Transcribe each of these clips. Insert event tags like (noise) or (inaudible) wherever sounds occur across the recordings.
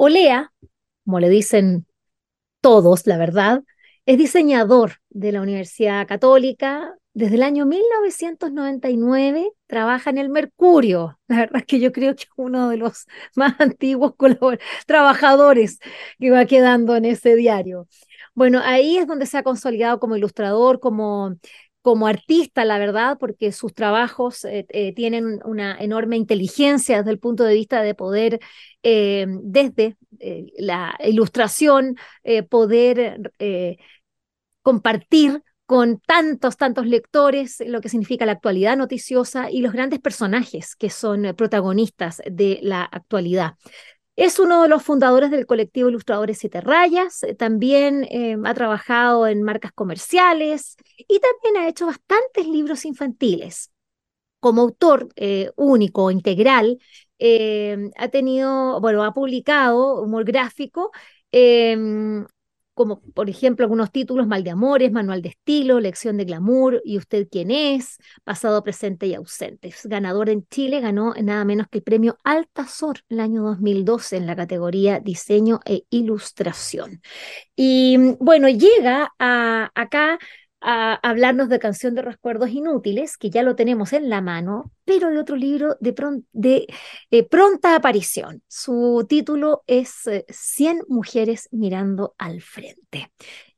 Olea, como le dicen todos, la verdad, es diseñador de la Universidad Católica. Desde el año 1999 trabaja en el Mercurio. La verdad es que yo creo que es uno de los (laughs) más antiguos trabajadores que va quedando en ese diario. Bueno, ahí es donde se ha consolidado como ilustrador, como como artista, la verdad, porque sus trabajos eh, eh, tienen una enorme inteligencia desde el punto de vista de poder, eh, desde la ilustración, poder compartir con tantos, tantos lectores lo que significa la actualidad noticiosa y los grandes personajes que son protagonistas de la actualidad. Es uno de los fundadores del colectivo Ilustradores Siete Rayas, eh, también eh, ha trabajado en marcas comerciales y también ha hecho bastantes libros infantiles. Como autor eh, único, integral, ha tenido, bueno, ha publicado humor gráfico como por ejemplo algunos títulos, Mal de Amores, Manual de Estilo, Lección de Glamour, ¿Y usted quién es? Pasado, presente y ausente. Ganador en Chile, ganó nada menos que el premio Altazor el año 2012 en la categoría Diseño e Ilustración. Y bueno, llega a, acá a hablarnos de Canción de Recuerdos Inútiles, que ya lo tenemos en la mano, pero de otro libro de, eh, pronta aparición. Su título es 100 eh, mujeres mirando al frente.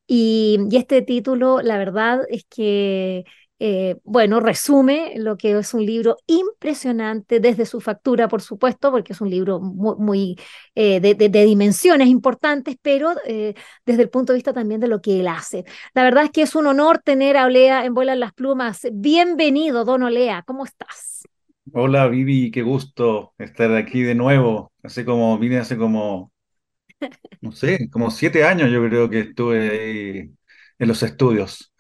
y, este título, la verdad es que eh, bueno, resume lo que es un libro impresionante desde su factura, por supuesto, porque es un libro muy, eh, de, dimensiones importantes, pero eh, desde el punto de vista también de lo que él hace. La verdad es que es un honor tener a Olea en Vuelan las Plumas. Bienvenido, don Olea, ¿cómo estás? Hola, Vivi, qué gusto estar aquí de nuevo. Hace como, vine hace como, no sé, como siete años yo creo que estuve ahí en los estudios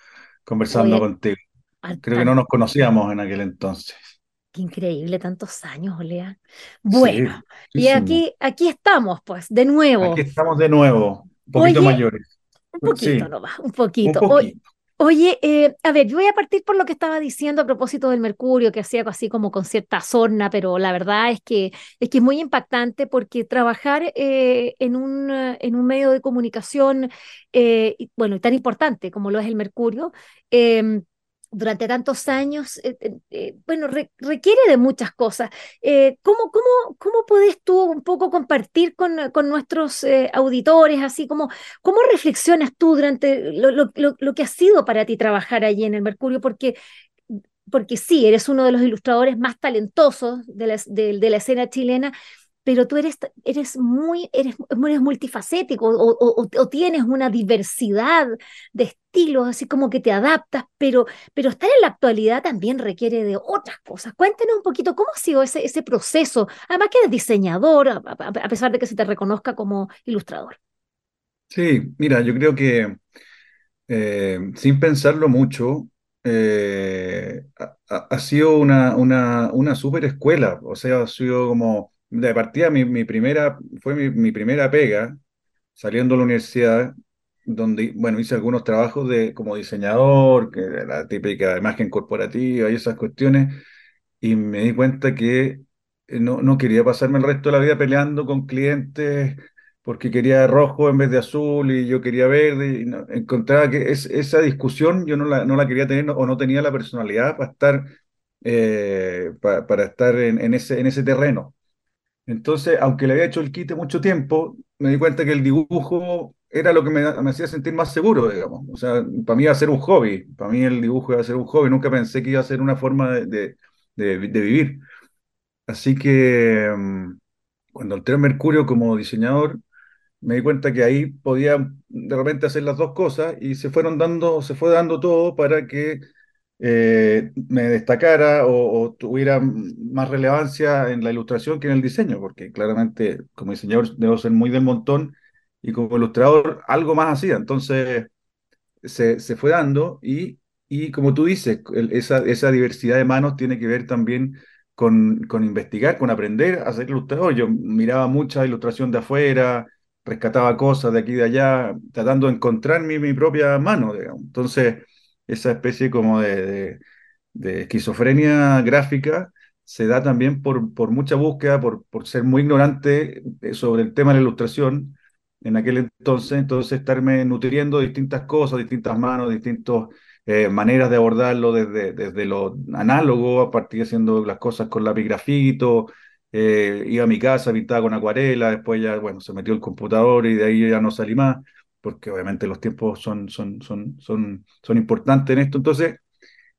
conversando contigo. Creo que no nos conocíamos en aquel entonces. Qué increíble, tantos años, Olea. Bueno, y aquí, aquí estamos, pues, de nuevo. Aquí estamos de nuevo, un poquito mayores. Un poquito nomás, un poquito. Oye, eh, a ver, yo voy a partir por lo que estaba diciendo a propósito del mercurio, que hacía así como con cierta sorna, pero la verdad es que es que es muy impactante porque trabajar eh, en, un, en un medio de comunicación, eh, bueno, tan importante como lo es el mercurio, em, durante tantos años, eh, eh, eh, bueno, requiere de muchas cosas. ¿cómo, cómo, ¿Cómo podés tú un poco compartir con, con nuestros auditores, así como, cómo reflexionas tú durante lo, lo, lo, que ha sido para ti trabajar allí en el Mercurio? Porque porque sí, eres uno de los ilustradores más talentosos de la, de la escena chilena, pero tú eres, eres, muy, eres, eres multifacético o, tienes una diversidad de estilos, así como que te adaptas, pero, pero estar en la actualidad también requiere de otras cosas. Cuéntenos un poquito cómo ha sido ese, ese proceso, además que eres diseñador, a, pesar de que se te reconozca como ilustrador. Sí, mira, yo creo que eh, sin pensarlo mucho, eh, ha, sido una, una, una super escuela, o sea, ha sido como de partida mi, primera, fue mi, primera pega saliendo de la universidad, donde, bueno, hice algunos trabajos de, como diseñador, que la típica imagen corporativa y esas cuestiones, y me di cuenta que eh, no, no quería pasarme el resto de la vida peleando con clientes porque quería rojo en vez de azul y yo quería verde, y encontraba que es, esa discusión yo no la, no la quería tener o no tenía la personalidad para estar, eh, para, estar en, ese, en ese terreno. Entonces, aunque le había hecho el quite mucho tiempo, me di cuenta que el dibujo era lo que me, hacía sentir más seguro, digamos. O sea, para mí iba a ser un hobby, para mí el dibujo iba a ser un hobby, nunca pensé que iba a ser una forma de, vivir. Así que mm, cuando entré en Mercurio como diseñador, me di cuenta que ahí podía de repente hacer las dos cosas y se fueron dando, se fue dando todo para que eh, me destacara o, tuviera más relevancia en la ilustración que en el diseño, porque claramente como diseñador debo ser muy del montón y como ilustrador algo más hacía. Entonces se, se fue dando y, y como tú dices, esa, esa diversidad de manos tiene que ver también con, con investigar, con aprender a ser ilustrador. Yo miraba mucha ilustración de afuera, rescataba cosas de aquí y de allá, tratando de encontrar mi, mi propia mano, digamos. Entonces esa especie como de, esquizofrenia gráfica se da también por, por mucha búsqueda, por, por ser muy ignorante eh, sobre el tema de la ilustración en aquel entonces, entonces estarme nutriendo distintas cosas, distintas manos, distintas eh, maneras de abordarlo desde, desde lo análogo, a partir haciendo las cosas con lapigrafito, eh, iba a mi casa, pintaba con acuarela, después ya, bueno, se metió el computador y de ahí ya no salí más, porque obviamente los tiempos son, son, son, son, son importantes en esto. Entonces,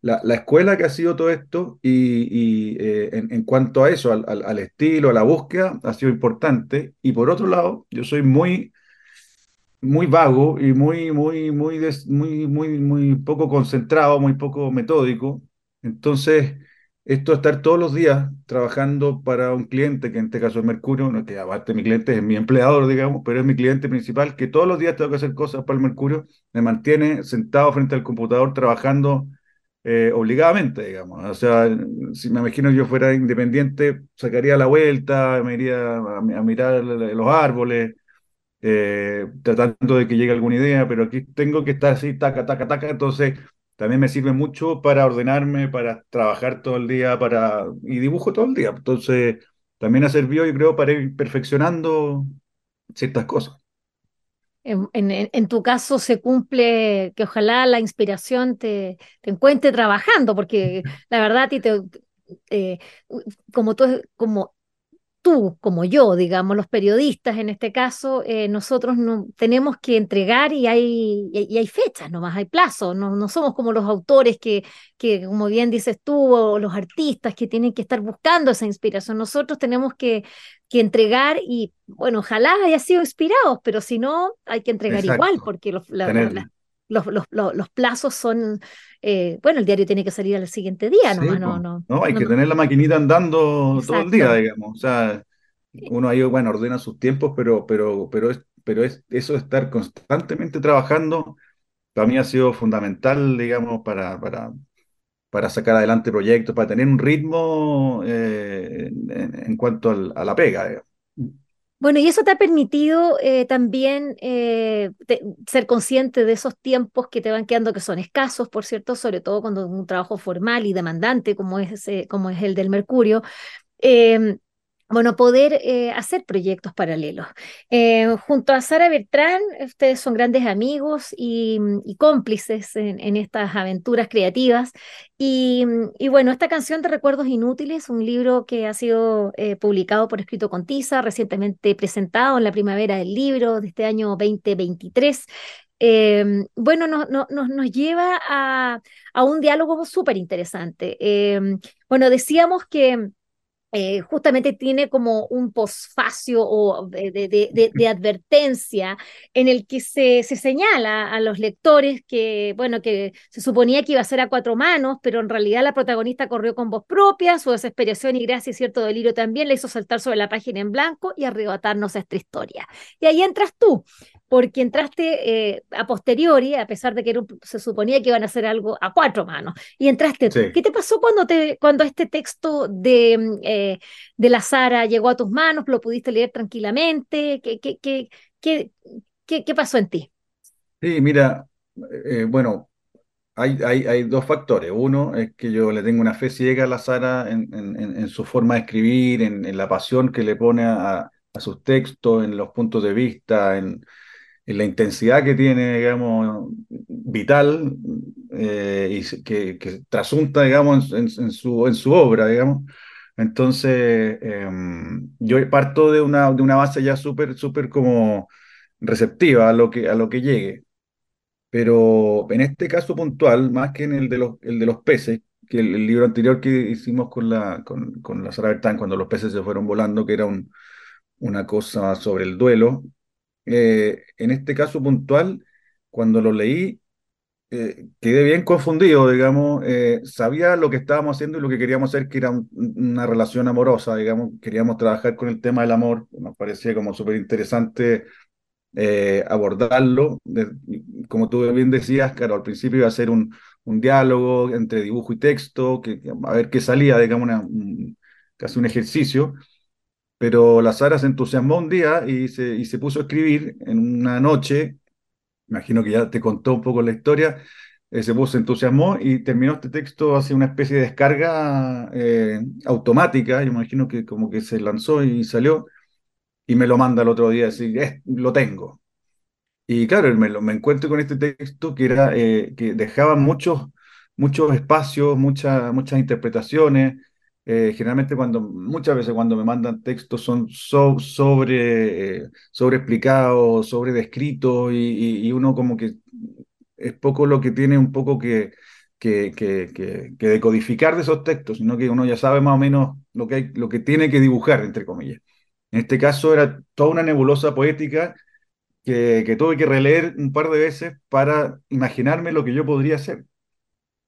la, la escuela que ha sido todo esto y, y eh, en, cuanto a eso, al, al, estilo, a la búsqueda, ha sido importante. Y por otro lado, yo soy muy, muy vago y muy, muy, muy, muy, muy, muy poco concentrado, muy poco metódico. Entonces, esto de estar todos los días trabajando para un cliente, que en este caso es Mercurio, no, que aparte mi cliente es mi empleador, digamos, pero es mi cliente principal, que todos los días tengo que hacer cosas para el Mercurio, me mantiene sentado frente al computador trabajando eh, obligadamente, digamos. O sea, si me imagino yo fuera independiente, sacaría la vuelta, me iría a, a mirar los árboles, eh, tratando de que llegue alguna idea, pero aquí tengo que estar así, taca, taca, taca, entonces también me sirve mucho para ordenarme, para trabajar todo el día, para y dibujo todo el día. Entonces, también ha servido, yo creo, para ir perfeccionando ciertas cosas. En, en, tu caso se cumple que ojalá la inspiración te, te encuentre trabajando, porque la verdad, ti te, eh, como tú, como tú como yo, digamos, los periodistas en este caso, eh, nosotros no, tenemos que entregar y hay, y, hay fechas nomás, hay plazos, no, no somos como los autores que, que, como bien dices tú, o los artistas que tienen que estar buscando esa inspiración. Nosotros tenemos que, que entregar y, bueno, ojalá haya sido inspirados, pero si no, hay que entregar Exacto. igual, porque los, la, la, los, los, los, plazos son, eh, bueno, el diario tiene que salir al siguiente día, sí, no, no, no, no, hay no, que tener la maquinita andando Exacto. todo el día, digamos. O sea, uno ahí, bueno, ordena sus tiempos, pero, pero, pero, es, pero es, eso de estar constantemente trabajando, para mí ha sido fundamental, digamos, para, para, para sacar adelante proyectos, para tener un ritmo eh, en, en, cuanto al, a la pega, digamos. Bueno, y eso te ha permitido eh, también eh, ser consciente de esos tiempos que te van quedando, que son escasos, por cierto, sobre todo cuando es un trabajo formal y demandante como es, ese, como es el del Mercurio. Bueno, poder eh, hacer proyectos paralelos. Eh, junto a Sara Bertrán, ustedes son grandes amigos y, cómplices en, estas aventuras creativas. Y, bueno, esta canción de Recuerdos Inútiles, un libro que ha sido eh, publicado por Escrito con Tiza, recientemente presentado en la primavera del libro de este año 2023. Eh, bueno, no, no, no, nos lleva a, a un diálogo súper interesante. Eh, bueno, decíamos que eh, justamente tiene como un posfacio o de, de, advertencia en el que se, se, señala a los lectores que, bueno, que se suponía que iba a ser a cuatro manos, pero en realidad la protagonista corrió con voz propia, su desesperación y gracia y cierto delirio también le hizo saltar sobre la página en blanco y arrebatarnos esta historia. Y ahí entras tú, porque entraste eh, a posteriori, a pesar de que era, se suponía que iban a hacer algo a cuatro manos, y entraste tú. ¿Qué te pasó cuando, te, cuando este texto de... Eh, de la Sara llegó a tus manos, lo pudiste leer tranquilamente? ¿Qué, qué, qué, qué, qué pasó en ti? Sí, mira, eh, bueno, hay, hay, hay, dos factores. Uno es que yo le tengo una fe ciega a la Sara en, en, en su forma de escribir, en, en, la pasión que le pone a, a sus textos, en los puntos de vista, en, la intensidad que tiene, digamos, vital eh, y que, que, trasunta, digamos, en, su, en su obra, digamos. Entonces, eh, yo parto de una, de una base ya súper, súper como receptiva a lo que, a lo que llegue. Pero en este caso puntual, más que en el de los, el de los peces, que el, el libro anterior que hicimos con la, con, con la Sara Bertán, cuando los peces se fueron volando, que era un, una cosa sobre el duelo, eh, en este caso puntual, cuando lo leí, eh, quedé bien confundido, digamos, eh, sabía lo que estábamos haciendo y lo que queríamos hacer, que era un, una relación amorosa, digamos, queríamos trabajar con el tema del amor, nos parecía como súper interesante eh, abordarlo, de, como tú bien decías, claro, al principio iba a ser un, un diálogo entre dibujo y texto, que, a ver qué salía, digamos, una, un, casi un ejercicio, pero la Sara se entusiasmó un día y se, y se puso a escribir en una noche imagino que ya te contó un poco la historia, se puso, se entusiasmó y terminó este texto hace una especie de descarga automática, yo imagino que como que se lanzó y salió, y me lo manda el otro día, así, lo tengo. Y claro, me, me encuentro con este texto que, era, que dejaba muchos, muchos espacios, muchas muchas interpretaciones, eh, generalmente cuando, muchas veces cuando me mandan textos son sobre, eh, sobre explicados, sobre descritos y, y, uno como que es poco lo que tiene un poco que, que, que, que, decodificar de esos textos, sino que uno ya sabe más o menos lo que, hay, lo que tiene que dibujar, entre comillas. En este caso era toda una nebulosa poética que, que tuve que releer un par de veces para imaginarme lo que yo podría hacer.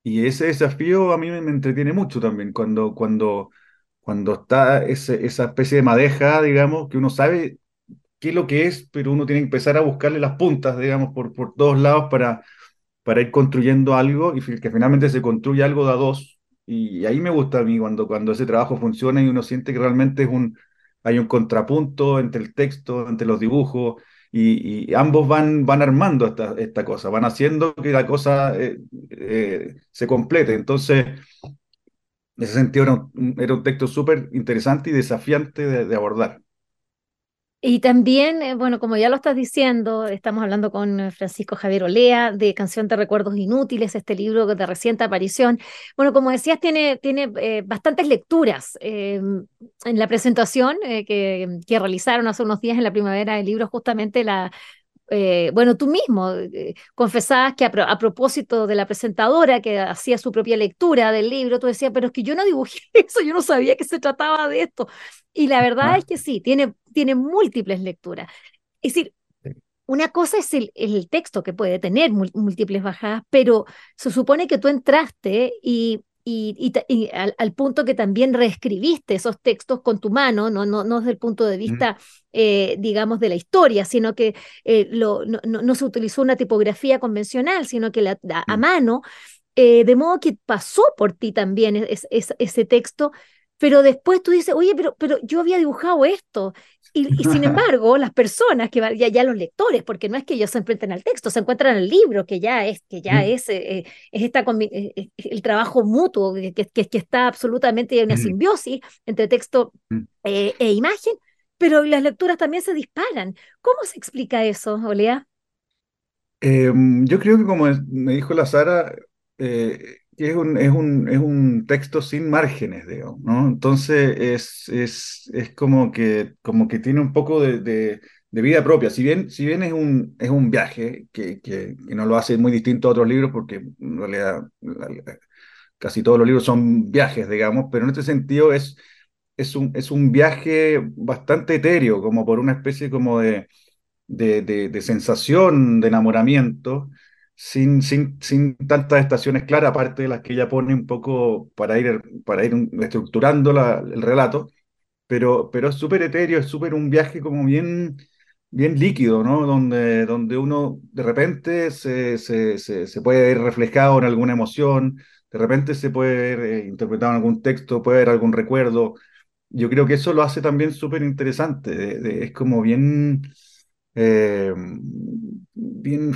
Y ese desafío a mí me, entretiene mucho también, cuando, cuando, cuando está ese, esa especie de madeja, digamos, que uno sabe qué es lo que es, pero uno tiene que empezar a buscarle las puntas, digamos, por, por todos lados para, para ir construyendo algo y que finalmente se construye algo de dos. Y ahí me gusta a mí cuando, cuando ese trabajo funciona y uno siente que realmente es un, hay un contrapunto entre el texto, entre los dibujos, y, ambos van, van armando esta, esta cosa, van haciendo que la cosa eh, eh, se complete. Entonces, en ese sentido era un, era un texto súper interesante y desafiante de abordar. Y también, eh, bueno, como ya lo estás diciendo, estamos hablando con eh, Francisco Javier Olea de Canción de Recuerdos Inútiles, este libro de reciente aparición. Bueno, como decías, tiene, tiene eh, bastantes lecturas. en la presentación que, que realizaron hace unos días en la primavera del libro, justamente la, eh, bueno, tú mismo eh, confesabas que a, propósito de la presentadora que hacía su propia lectura del libro, tú decías, pero es que yo no dibujé (laughs) eso, yo no sabía que se trataba de esto. Y la verdad es que sí, tiene, tiene múltiples lecturas. Es decir, una cosa es el, el texto que puede tener múltiples bajadas, pero se supone que tú entraste y y, al, punto que también reescribiste esos textos con tu mano, no, no, no desde el punto de vista, eh, digamos, de la historia, sino que eh, lo, no, no, se utilizó una tipografía convencional, sino que la, a, mano, eh, de modo que pasó por ti también ese texto pero después tú dices, oye, pero, pero yo había dibujado esto. Y, sin (laughs) embargo, las personas que ya, ya los lectores, porque no es que ellos se enfrenten al texto, se encuentran al libro, que ya es, que ya mm. es, eh, es esta, eh, el trabajo mutuo, que, que, que está absolutamente en una mm. simbiosis entre texto mm. eh, e imagen, pero las lecturas también se disparan. ¿Cómo se explica eso, Olea? Em, yo creo que como me dijo la Sara, es un, es un, es un texto sin márgenes, digamos, ¿no? Entonces es, es, es como, que, como que tiene un poco de, de, vida propia. Si bien, si bien es, un, es un viaje que, que, no lo hace muy distinto a otros libros, porque en realidad casi todos los libros son viajes, digamos, pero en este sentido es, es, un, es un viaje bastante etéreo, como por una especie como de, de, de sensación de enamoramiento sin, sin, sin tantas estaciones claras, aparte de las que ella pone un poco para ir, para ir estructurando el relato, pero, pero es súper etéreo, es súper un viaje como bien, bien líquido, ¿no? Donde, donde uno de repente se, se, se, puede ver reflejado en alguna emoción, de repente se puede ver eh, interpretado en algún texto, puede haber algún recuerdo. Yo creo que eso lo hace también súper interesante, es como bien... Eh, bien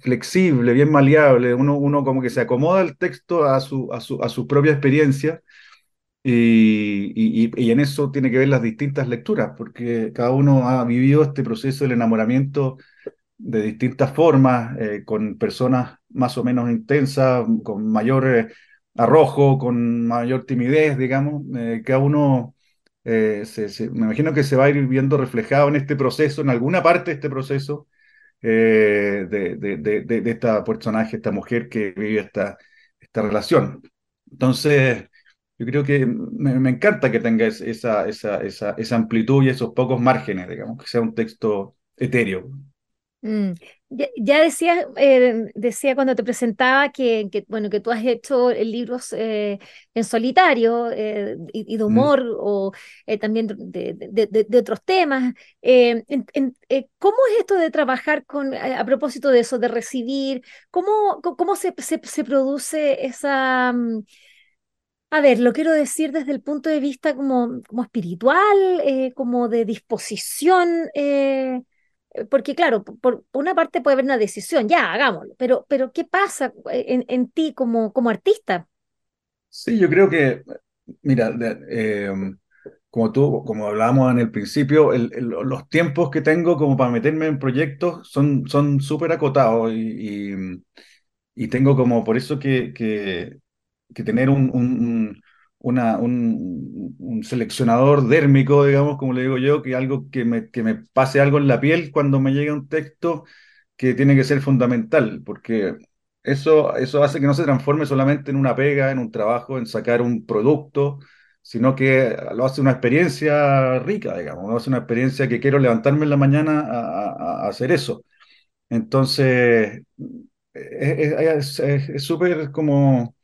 flexible, bien maleable, uno, uno como que se acomoda el texto a su, a su, a su propia experiencia y, y, y, en eso tiene que ver las distintas lecturas, porque cada uno ha vivido este proceso del enamoramiento de distintas formas, eh, con personas más o menos intensas, con mayor eh, arrojo, con mayor timidez, digamos, eh, cada uno... se, me imagino que se va a ir viendo reflejado en este proceso, en alguna parte de este proceso, eh, de, de, de, de, esta personaje, esta mujer que vive esta, esta relación. Entonces, yo creo que me, me encanta que tenga esa, esa, esa, esa amplitud y esos pocos márgenes, digamos, que sea un texto etéreo. Mm. Ya, decía, eh, decía cuando te presentaba que, que, bueno, que tú has hecho libros eh, en solitario eh, y, de mm. humor o también de, de, otros temas. ¿Cómo es esto de trabajar con, a, propósito de eso, de recibir? ¿Cómo, cómo se, se, se produce esa... Mm, a ver, lo quiero decir desde el punto de vista como, como espiritual, como de disposición eh, porque claro, por, una parte puede haber una decisión, ya, hagámoslo, pero, pero ¿qué pasa en, en ti como, como artista? Sí, yo creo que, mira, eh, como tú, como hablábamos en el principio, el- el- los tiempos que tengo como para meterme en proyectos son son súper acotados y, y- y tengo como por eso que, que, que tener un, un- una- un- un seleccionador dérmico, digamos, como le digo yo, que algo que me, que me pase algo en la piel cuando me llegue un texto que tiene que ser fundamental, porque eso, eso hace que no se transforme solamente en una pega, en un trabajo, en sacar un producto, sino que lo hace una experiencia rica, digamos, lo hace una experiencia que quiero levantarme en la mañana a, a- hacer eso. Entonces, es es- es- es súper como,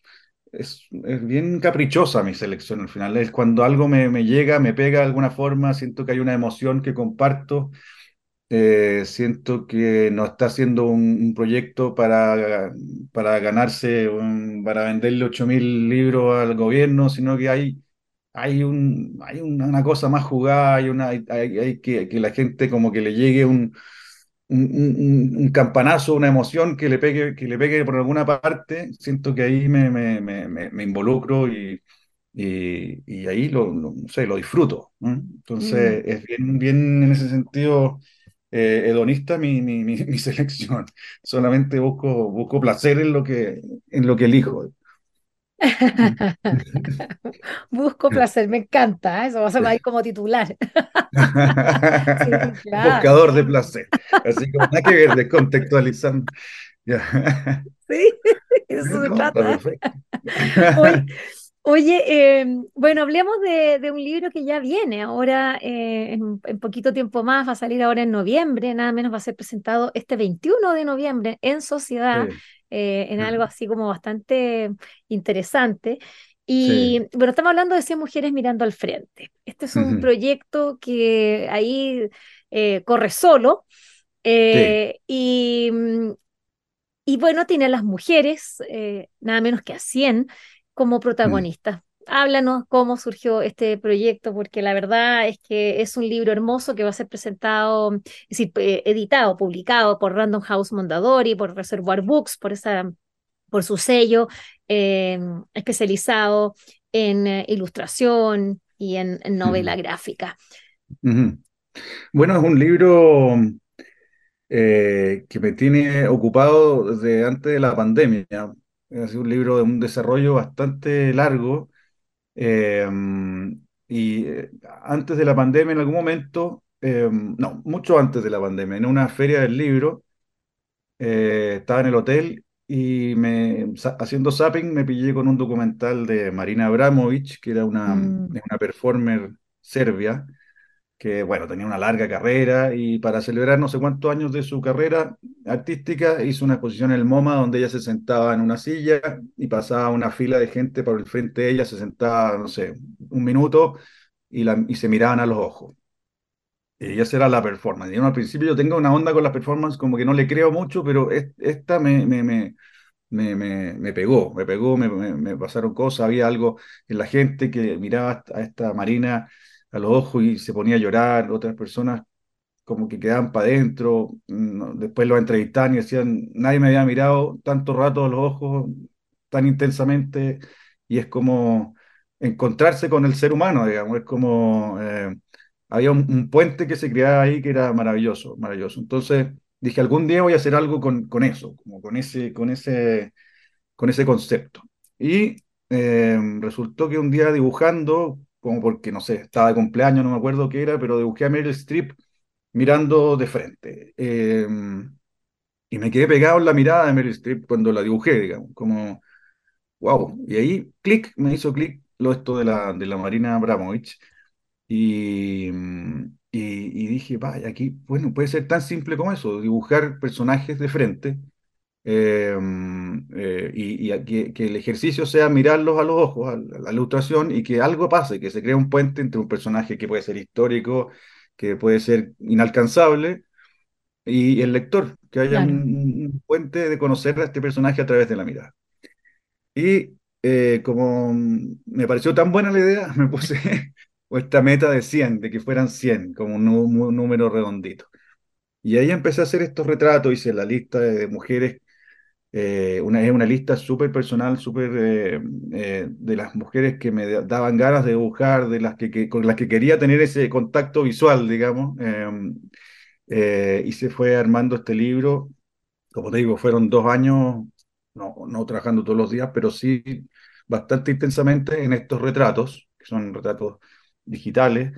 es, es bien caprichosa mi selección al final. Es cuando algo me, me llega, me pega de alguna forma, siento que hay una emoción que comparto eh, siento que no está haciendo un, proyecto para, para ganarse, para venderle 8.000 libros al gobierno, sino que hay, hay, un, hay una, cosa más jugada, hay, una, hay que, que la gente como que le llegue un, un, un- un campanazo, una emoción que le pegue, que le pegue por alguna parte. Siento que ahí me, me, me, involucro y, y, y ahí lo, lo- no sé, lo disfruto. Mm. Entonces es bien, bien en ese sentido eh, hedonista mi, mi, mi, (laughs) mi selección. Solamente busco, busco placer en lo que, en lo que elijo. (laughs) Busco placer, me encanta, ¿eh? Eso va a ser ahí como titular. (laughs) Sí, claro, Buscador de placer. Así que nada que ver, descontextualizando. Ya. sí, (laughs) eso se trata. perfecto. Oye, oye, eh, bueno, hablemos de, de un libro que ya viene ahora, eh, en, en poquito tiempo más, va a salir ahora en noviembre, nada menos va a ser presentado este 21 de noviembre en Sociedad, Sí, eh, en algo así como bastante interesante. sí, Y bueno, estamos hablando de 100 mujeres mirando al frente. Este es un proyecto que ahí eh, corre solo. sí, eh, y, mm, y bueno, tiene a las mujeres, eh, nada menos que a 100 como mm, protagonistas. Háblanos cómo surgió este proyecto, porque la verdad es que es un libro hermoso que va a ser presentado, es decir, editado, publicado por Random House Mondadori, por Reservoir Books, por esa, por su sello eh, especializado en eh, ilustración y en, en novela gráfica. Bueno, es un libro eh, que me tiene ocupado desde antes de la pandemia. Ha sido un libro de un desarrollo bastante largo Eh, y antes de la pandemia, en algún momento, eh, no, mucho antes de la pandemia, en una feria del libro, eh, estaba en el hotel y me, haciendo zapping me pillé con un documental de Marina Abramovic, que era una, Mm, una performer serbia que bueno, tenía una larga carrera y para celebrar no sé cuántos años de su carrera artística hizo una exposición en el MoMA donde ella se sentaba en una silla y pasaba una fila de gente por el frente de ella, se sentaba, no sé, un minuto y, la, y se miraban a los ojos. Y esa era la performance. Y uno al principio yo tengo una onda con las performances, como que no le creo mucho, pero es- esta me, me, me, me, me, me pegó, me pegó, me, me pasaron cosas, había algo en la gente que miraba a esta Marina a los ojos y se ponía a llorar, otras personas como que quedaban para adentro, después los entrevistaban y decían, nadie me había mirado tanto rato a los ojos, tan intensamente, y es como encontrarse con el ser humano, digamos, es como, eh, había un, un puente que se creaba ahí que era maravilloso, maravilloso. Entonces dije, algún día voy a hacer algo con, con eso, como con ese, con ese, con ese concepto. Y eh, resultó que un día dibujando, como porque, no sé, estaba de cumpleaños, no me acuerdo qué era, pero dibujé a Meryl Streep mirando de frente. Eh, y me quedé pegado en la mirada de Meryl Streep cuando la dibujé, digamos, como, wow. Y ahí, clic, me hizo clic lo esto de la, de la Marina Abramovich. Y, y, y dije, vaya, aquí, bueno, puede ser tan simple como eso, dibujar personajes de frente. Eh, eh, y, y que, que el ejercicio sea mirarlos a los ojos, a la, a la ilustración, y que algo pase, que se crea un puente entre un personaje que puede ser histórico, que puede ser inalcanzable, y el lector, que haya un, claro. un puente de conocer a este personaje a través de la mirada. Y eh, como me pareció tan buena la idea, (laughs) me puse esta meta de 100 de que fueran 100 como un, un número redondito. Y ahí empecé a hacer estos retratos, hice la lista de, mujeres, eh, una, es una lista súper personal, súper eh, eh, de las mujeres que me daban ganas de dibujar, de las que, con las que quería tener ese contacto visual, digamos. y se fue armando este libro. Como te digo, fueron dos años, no, no trabajando todos los días, pero sí bastante intensamente en estos retratos, que son retratos digitales,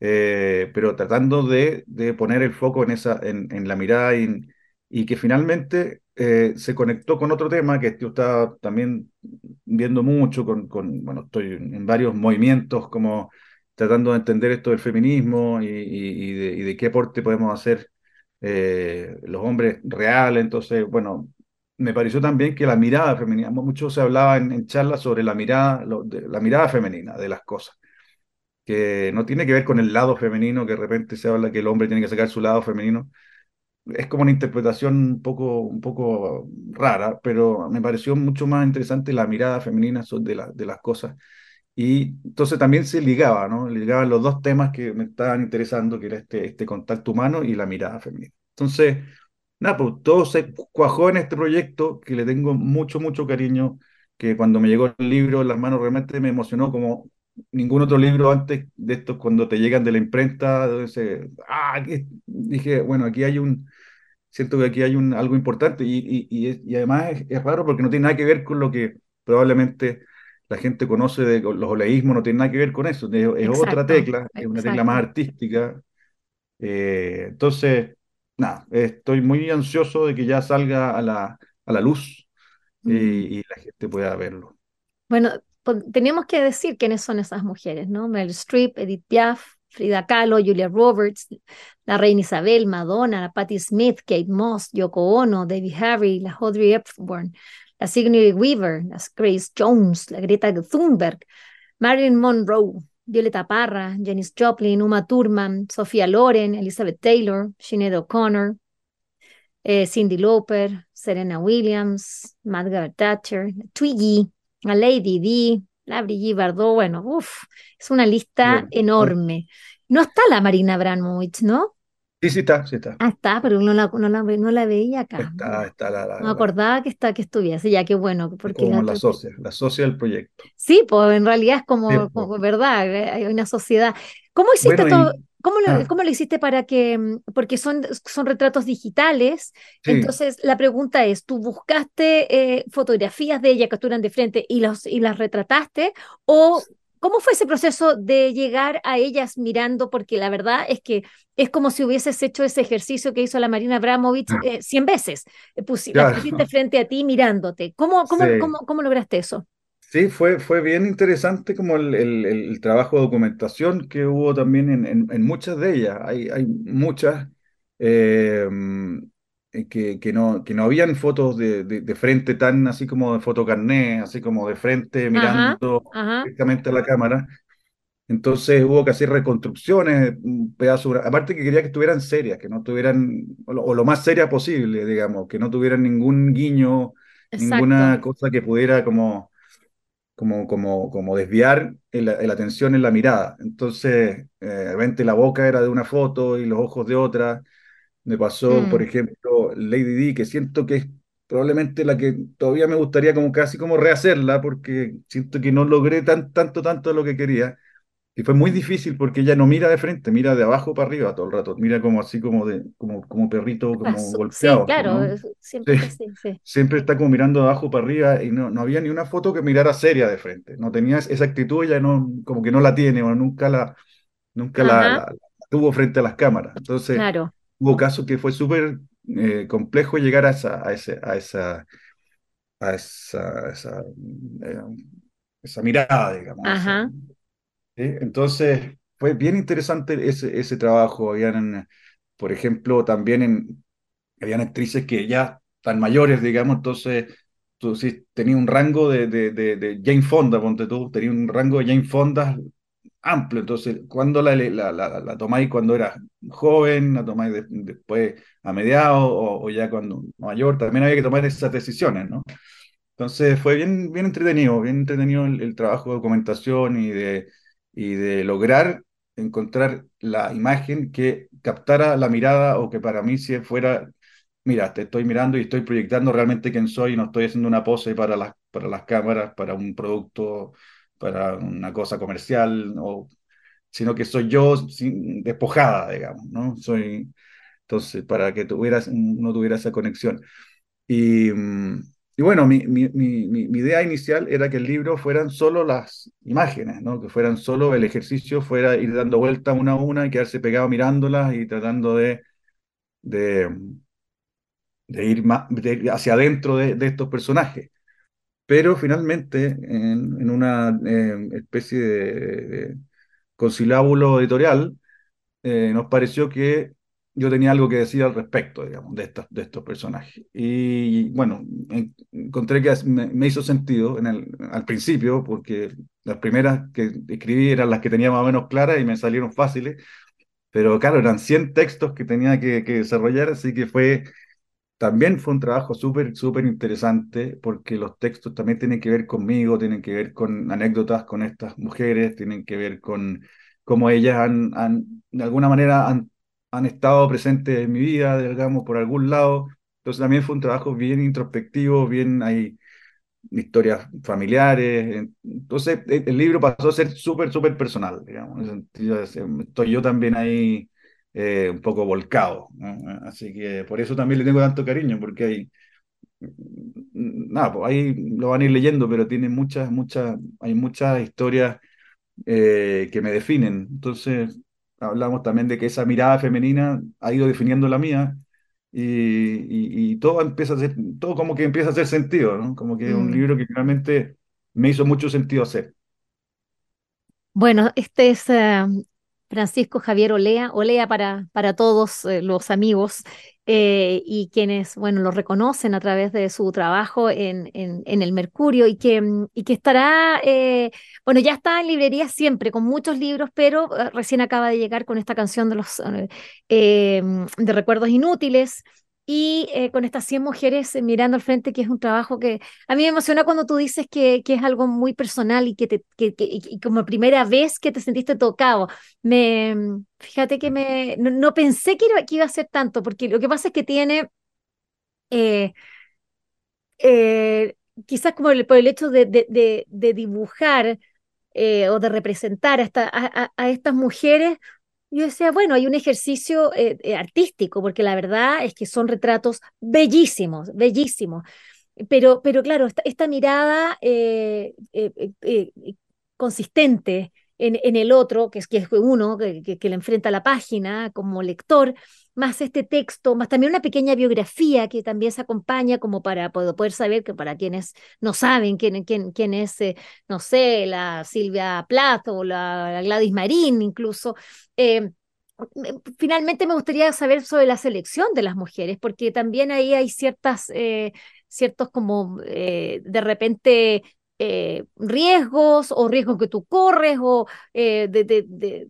eh, pero tratando de, de, poner el foco en, esa, en, en la mirada y, y que finalmente eh, se conectó con otro tema que yo estaba también viendo mucho, con, bueno, estoy en varios movimientos como tratando de entender esto del feminismo y, de, qué aporte podemos hacer eh, los hombres reales. Entonces, bueno, me pareció también que la mirada femenina, mucho se hablaba en, en charlas sobre la mirada, la mirada femenina de las cosas que no tiene que ver con el lado femenino, que de repente se habla que el hombre tiene que sacar su lado femenino. Es como una interpretación un poco, un poco rara, pero me pareció mucho más interesante la mirada femenina de, la, de las cosas. Y entonces también se ligaba, ¿no? Ligaban los dos temas que me estaban interesando, que era este, este contacto humano y la mirada femenina. Entonces, nada, pues todo se cuajó en este proyecto que le tengo mucho, mucho cariño, que cuando me llegó el libro en las manos realmente me emocionó como ningún otro libro antes de estos cuando te llegan de la imprenta, ah, dije, bueno, aquí hay un, siento que aquí hay un, algo importante y, y, y además es, raro porque no tiene nada que ver con lo que probablemente la gente conoce de los oleísmos, no tiene nada que ver con eso, es, otra tecla, es una tecla más artística. Eh, entonces, nada, estoy muy ansioso de que ya salga a la, a la luz eh, mm. y la gente pueda verlo. Bueno, tenemos que decir quiénes son esas mujeres, ¿no? Meryl Streep, Edith Piaf, Frida Kahlo, Julia Roberts, la reina Isabel, Madonna, la Patti Smith, Kate Moss, Yoko Ono, Debbie Harry, la Audrey Hepburn, la Sigourney Weaver, la Grace Jones, la Greta Thunberg, Marilyn Monroe, Violeta Parra, Janis Joplin, Uma Thurman, Sofía Loren, Elizabeth Taylor, Sinead O'Connor, eh, Cindy Lauper, Serena Williams, Margaret Thatcher, Twiggy, a Lady Di, la Brigitte Bardot, bueno, uff, es una lista enorme. No está la Marina Abramovich, ¿no? Sí, sí está, sí está. Ah, está, pero no la, no la, no la veía acá. Está, está la, la, No acordaba que, está, que estuviese, ya qué bueno. Porque como la, socia, la socia del proyecto. Sí, pues en realidad es como, como verdad, eh, hay una sociedad. ¿Cómo hiciste todo? ¿Cómo lo, ah. ¿Cómo lo, hiciste para que, mm, porque son, son retratos digitales? Entonces, la pregunta es, ¿tú buscaste eh, fotografías de ella que estuvieran de frente y, los, y las retrataste? ¿O cómo fue ese proceso de llegar a ellas mirando? Porque la verdad es que es como si hubieses hecho ese ejercicio que hizo la Marina Abramovich ah. eh, 100 veces. Eh, pusiste frente a ti mirándote. ¿Cómo, cómo, cómo, cómo lograste eso? Sí, fue, fue bien interesante como el, el, trabajo de documentación que hubo también en, en, muchas de ellas. Hay, hay muchas eh, que, que, no, que no habían fotos de, de, frente tan así como de fotocarné, así como de frente mirando directamente a la cámara. Entonces hubo que hacer reconstrucciones, un pedazo, aparte que quería que estuvieran serias, que no tuvieran, o lo, o lo más seria posible, digamos, que no tuvieran ningún guiño, ninguna cosa que pudiera como como, como, como desviar la atención en la mirada. Entonces, eh, repente la boca era de una foto y los ojos de otra. Me pasó, por mm. ejemplo, Lady Di, que siento que es probablemente la que todavía me gustaría como casi como rehacerla, porque siento que no logré tan, tanto, tanto lo que quería. Y fue muy difícil porque ella no mira de frente, mira de abajo para arriba todo el rato, mira como así como de como, como perrito como golpeado. Sí, claro, siempre, siempre está como mirando de abajo para arriba y no, no había ni una foto que mirara seria de frente. No tenía esa actitud, ella no, como que no la tiene o nunca la, nunca la, tuvo frente a las cámaras. Entonces, hubo casos que fue súper eh, complejo llegar a esa, a ese, a esa, a esa, esa, eh, esa mirada, digamos. Ajá. Entonces, fue bien interesante ese, ese trabajo. Habían, por ejemplo, también en, habían actrices que ya tan mayores, digamos, entonces tú sí tenías un rango de, de, de, Jane Fonda, ponte tú, tenías un rango de Jane Fonda amplio, entonces, cuando la, la, la, la tomáis cuando eras joven, la tomáis después a mediados o, o, ya cuando mayor, también había que tomar esas decisiones, ¿no? Entonces fue bien, bien entretenido, bien entretenido el trabajo de documentación y de, y de lograr encontrar la imagen que captara la mirada o que para mí si fuera, mira, te estoy mirando y estoy proyectando realmente quién soy y no estoy haciendo una pose para las, para las cámaras, para un producto, para una cosa comercial, o, sino que soy yo sin, despojada, digamos, ¿no? Soy, entonces, para que tuvieras, no tuviera esa conexión. Y, mm, y bueno, mi, idea inicial era que el libro fueran solo las imágenes, ¿no? que fueran solo el ejercicio, fuera ir dando vueltas una a una y quedarse pegado mirándolas y tratando de, ir, hacia adentro de, estos personajes. Pero finalmente, en, una eh, especie de, de conciliábulo editorial, eh, nos pareció que yo tenía algo que decir al respecto, digamos, de estos, de estos personajes. Y bueno, encontré que me, hizo sentido en el, al principio, porque las primeras que escribí eran las que tenía más o menos claras y me salieron fáciles, pero claro, eran 100 textos que tenía que, que desarrollar, así que fue, también fue un trabajo súper, súper interesante, porque los textos también tienen que ver conmigo, tienen que ver con anécdotas con estas mujeres, tienen que ver con cómo ellas han, han de alguna manera han han estado presentes en mi vida, digamos, por algún lado. Entonces también fue un trabajo bien introspectivo, bien hay historias familiares. Entonces e, el libro pasó a ser súper, súper personal, digamos. Estoy yo también ahí eh, un poco volcado. Así que por eso también le tengo tanto cariño, porque hay... Nada, pues ahí lo van a ir leyendo, pero tiene muchas, muchas, hay muchas historias eh, que me definen. Entonces, hablamos también de que esa mirada femenina ha ido definiendo la mía y, todo empieza a ser, todo como que empieza a hacer sentido, ¿no? Como que es un mm. libro que realmente me hizo mucho sentido hacer. Bueno, este es eh, Francisco Javier Olea, Olea para, para todos eh, los amigos eh, y quienes, bueno, lo reconocen a través de su trabajo en, en, el Mercurio y que, mm, y que estará, eh, bueno, ya está en librería siempre con muchos libros, pero recién acaba de llegar con esta canción de los de recuerdos inútiles y eh, con estas 100 mujeres eh, mirando al frente, que es un trabajo que a mí me emociona cuando tú dices que, que es algo muy personal y que, te, que, y como primera vez que te sentiste tocado. Me, fíjate que me, no, pensé que iba, que iba, a ser tanto, porque lo que pasa es que tiene, eh, quizás como por el hecho de, de, de dibujar o de representar a, a, a estas mujeres, yo decía, bueno, hay un ejercicio eh, eh, artístico, porque la verdad es que son retratos bellísimos, bellísimos. Pero, pero claro, esta, mirada eh, consistente en, en, el otro, que es, que es uno, que, que, le enfrenta a la página como lector, más este texto, más también una pequeña biografía que también se acompaña como para poder saber que para quienes no saben quién, quién, quién es, eh, no sé, la Silvia Plath o la, Gladys Marín incluso. Eh, finalmente me gustaría saber sobre la selección de las mujeres, porque también ahí hay ciertas, eh, ciertos como de repente riesgos o riesgos que tú corres o de, de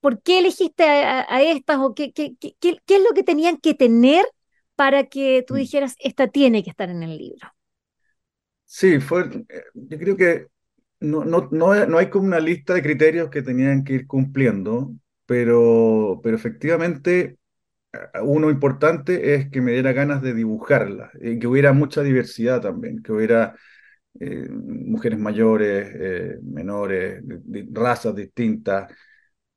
¿Por qué elegiste a, estas o qué, qué, qué, qué, es lo que tenían que tener para que tú mm. dijeras, esta tiene que estar en el libro? Sí, fue, eh, yo creo que no, no, no, no hay como una lista de criterios que tenían que ir cumpliendo, pero, pero efectivamente eh, uno importante es que me diera ganas de dibujarla, y que hubiera mucha diversidad también, que hubiera eh, mujeres mayores, menores, razas distintas,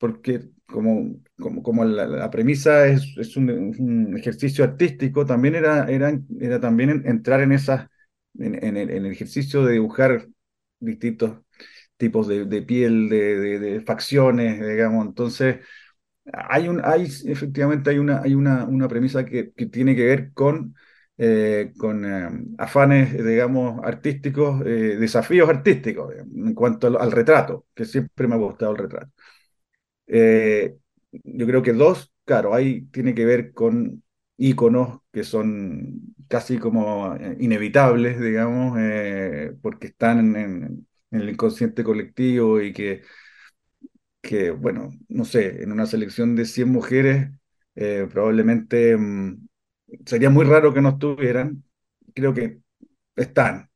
porque como, como, como la, premisa es, es un, ejercicio artístico, también era, era, era también entrar en, esas, en, el, ejercicio de dibujar distintos tipos de, de piel, de, de, facciones, digamos. Entonces, hay, un, hay efectivamente hay una, hay una, una premisa que, que tiene que ver con, eh, con eh, afanes, digamos, artísticos, eh, desafíos artísticos en cuanto al, al, retrato, que siempre me ha gustado el retrato. Eh, yo creo que dos, claro, ahí tiene que ver con íconos que son casi como eh, inevitables, digamos, eh, porque están en, el inconsciente colectivo y que, que, bueno, no sé, en una selección de 100 mujeres, probablemente mm, sería muy raro que no estuvieran. Creo que están,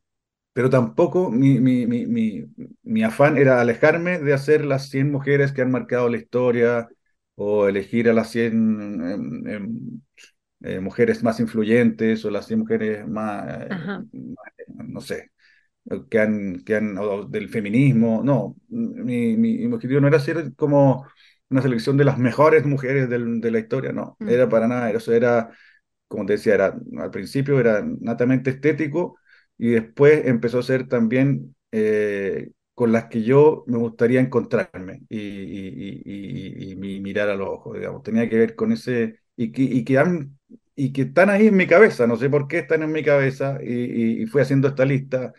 pero tampoco mi, mi, mi, mi, afán era alejarme de hacer las 100 mujeres que han marcado la historia o elegir a las 100 em, em, eh, mujeres más influyentes o las 100 mujeres más, no sé, que han, que han o del feminismo. No, mi, mi, objetivo no era ser como una selección de las mejores mujeres del, de la historia, no, Mm, era para nada, eso era, como te decía, era, al principio era natamente estético y después empezó a ser también eh, con las que yo me gustaría encontrarme y, y, y, y, mirar a los ojos, digamos. Tenía que ver con ese, y que, y que, han, y que están ahí en mi cabeza, no sé por qué están en mi cabeza, y, fui haciendo esta lista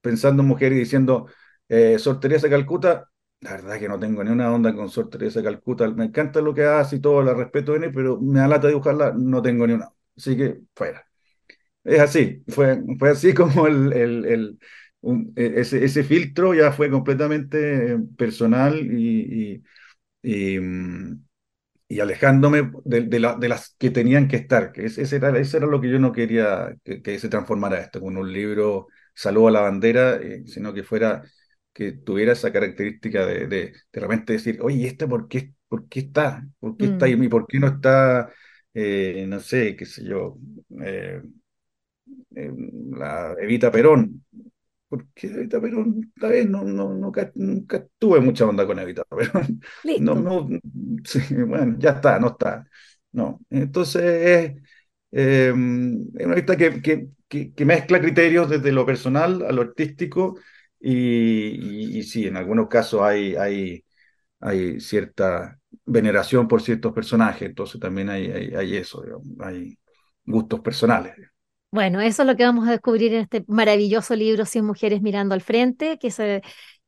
pensando en mujeres y diciendo, eh, Sor Teresa Calcuta, la verdad que no tengo ni una onda con Sor Teresa Calcuta, me encanta lo que hace y todo, la respeto pero me da lata dibujarla, no tengo ni una. Así que fuera. Es así, fue, fue así (laughs) como el, el, el e, ese, ese, filtro ya fue completamente personal y, y, y, mm, y alejándome de, de, la, de, las que tenían que estar, que ese, era, ese era lo que yo no quería que, que se transformara esto, con un libro saludo a la bandera, eh, sino que fuera, que tuviera esa característica de, de, de repente decir, oye, ¿este por qué, por qué está? ¿Por qué está? mm. ¿Y por qué no está, eh, no sé, qué sé yo, eh, la Evita Perón? Porque Evita Perón, tal vez no, no, nunca, nunca tuve mucha onda con Evita Perón. (laughs) No, no, sí, bueno, ya está, no está. No, entonces eh, es una lista que, que, que, que, mezcla criterios desde lo personal a lo artístico y, y, y sí, en algunos casos hay, hay, hay cierta veneración por ciertos personajes, entonces también hay, hay, hay eso, digamos, hay gustos personales. Bueno, eso es lo que vamos a descubrir en este maravilloso libro 100 mujeres mirando al frente,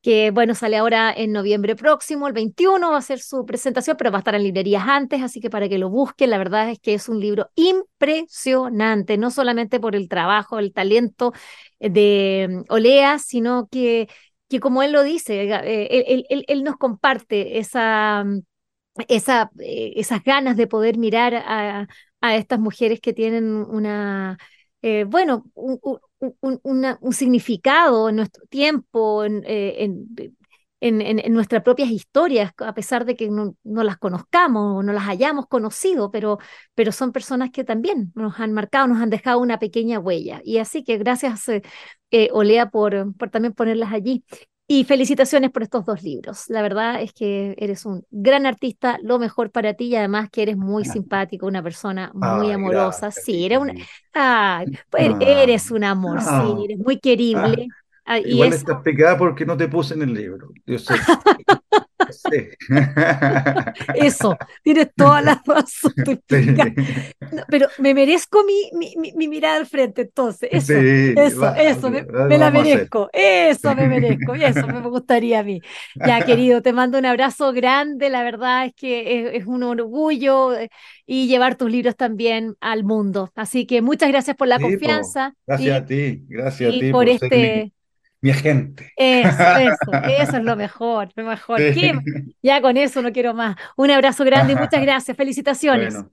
que, bueno, sale ahora en noviembre próximo, el 21 va a ser su presentación, pero va a estar en librerías antes, así que para que lo busquen, la verdad es que es un libro impresionante, no solamente por el trabajo, el talento de mm, Olea, sino que, que como él lo dice, eh, él, él, él nos comparte esa mm, esa, eh, esas ganas de poder mirar a, a, estas mujeres que tienen una, eh, bueno, un, significado en nuestro tiempo, en, eh, en, en, nuestras propias historias, a pesar de que no, no, las conozcamos o no las hayamos conocido, pero, pero son personas que también nos han marcado, nos han dejado una pequeña huella. Y así que gracias, Olea, por, por también ponerlas allí. Y felicitaciones por estos dos libros. La verdad es que eres un gran artista, lo mejor para ti y además que eres muy simpático, una persona muy Ay, amorosa. gracias, Sí, eres una, ay, pues Ah, eres un amor, sí, ah, eres muy ah. querible. Ah, y Igual eso, estás pegada porque no te puse en el libro. Yo sé. (laughs) Sí. (laughs) eso, tienes toda la razón. Sí, pero me merezco mi, mi, mi, mi mirada al frente, entonces, eso, sí, eso, va, eso, me, la merezco, eso me merezco, y eso me gustaría a mí. Ya, (laughs) querido, te mando un abrazo grande, la verdad es que es, es un orgullo eh, y llevar tus libros también al mundo. Así que muchas gracias por la po. confianza Gracias y, a ti, gracias a ti por por este, mi agente. eso, eso, (laughs) eso es lo mejor, lo mejor. Sí. Ya con eso no quiero más. Un abrazo grande y muchas (laughs) gracias, felicitaciones. Bueno,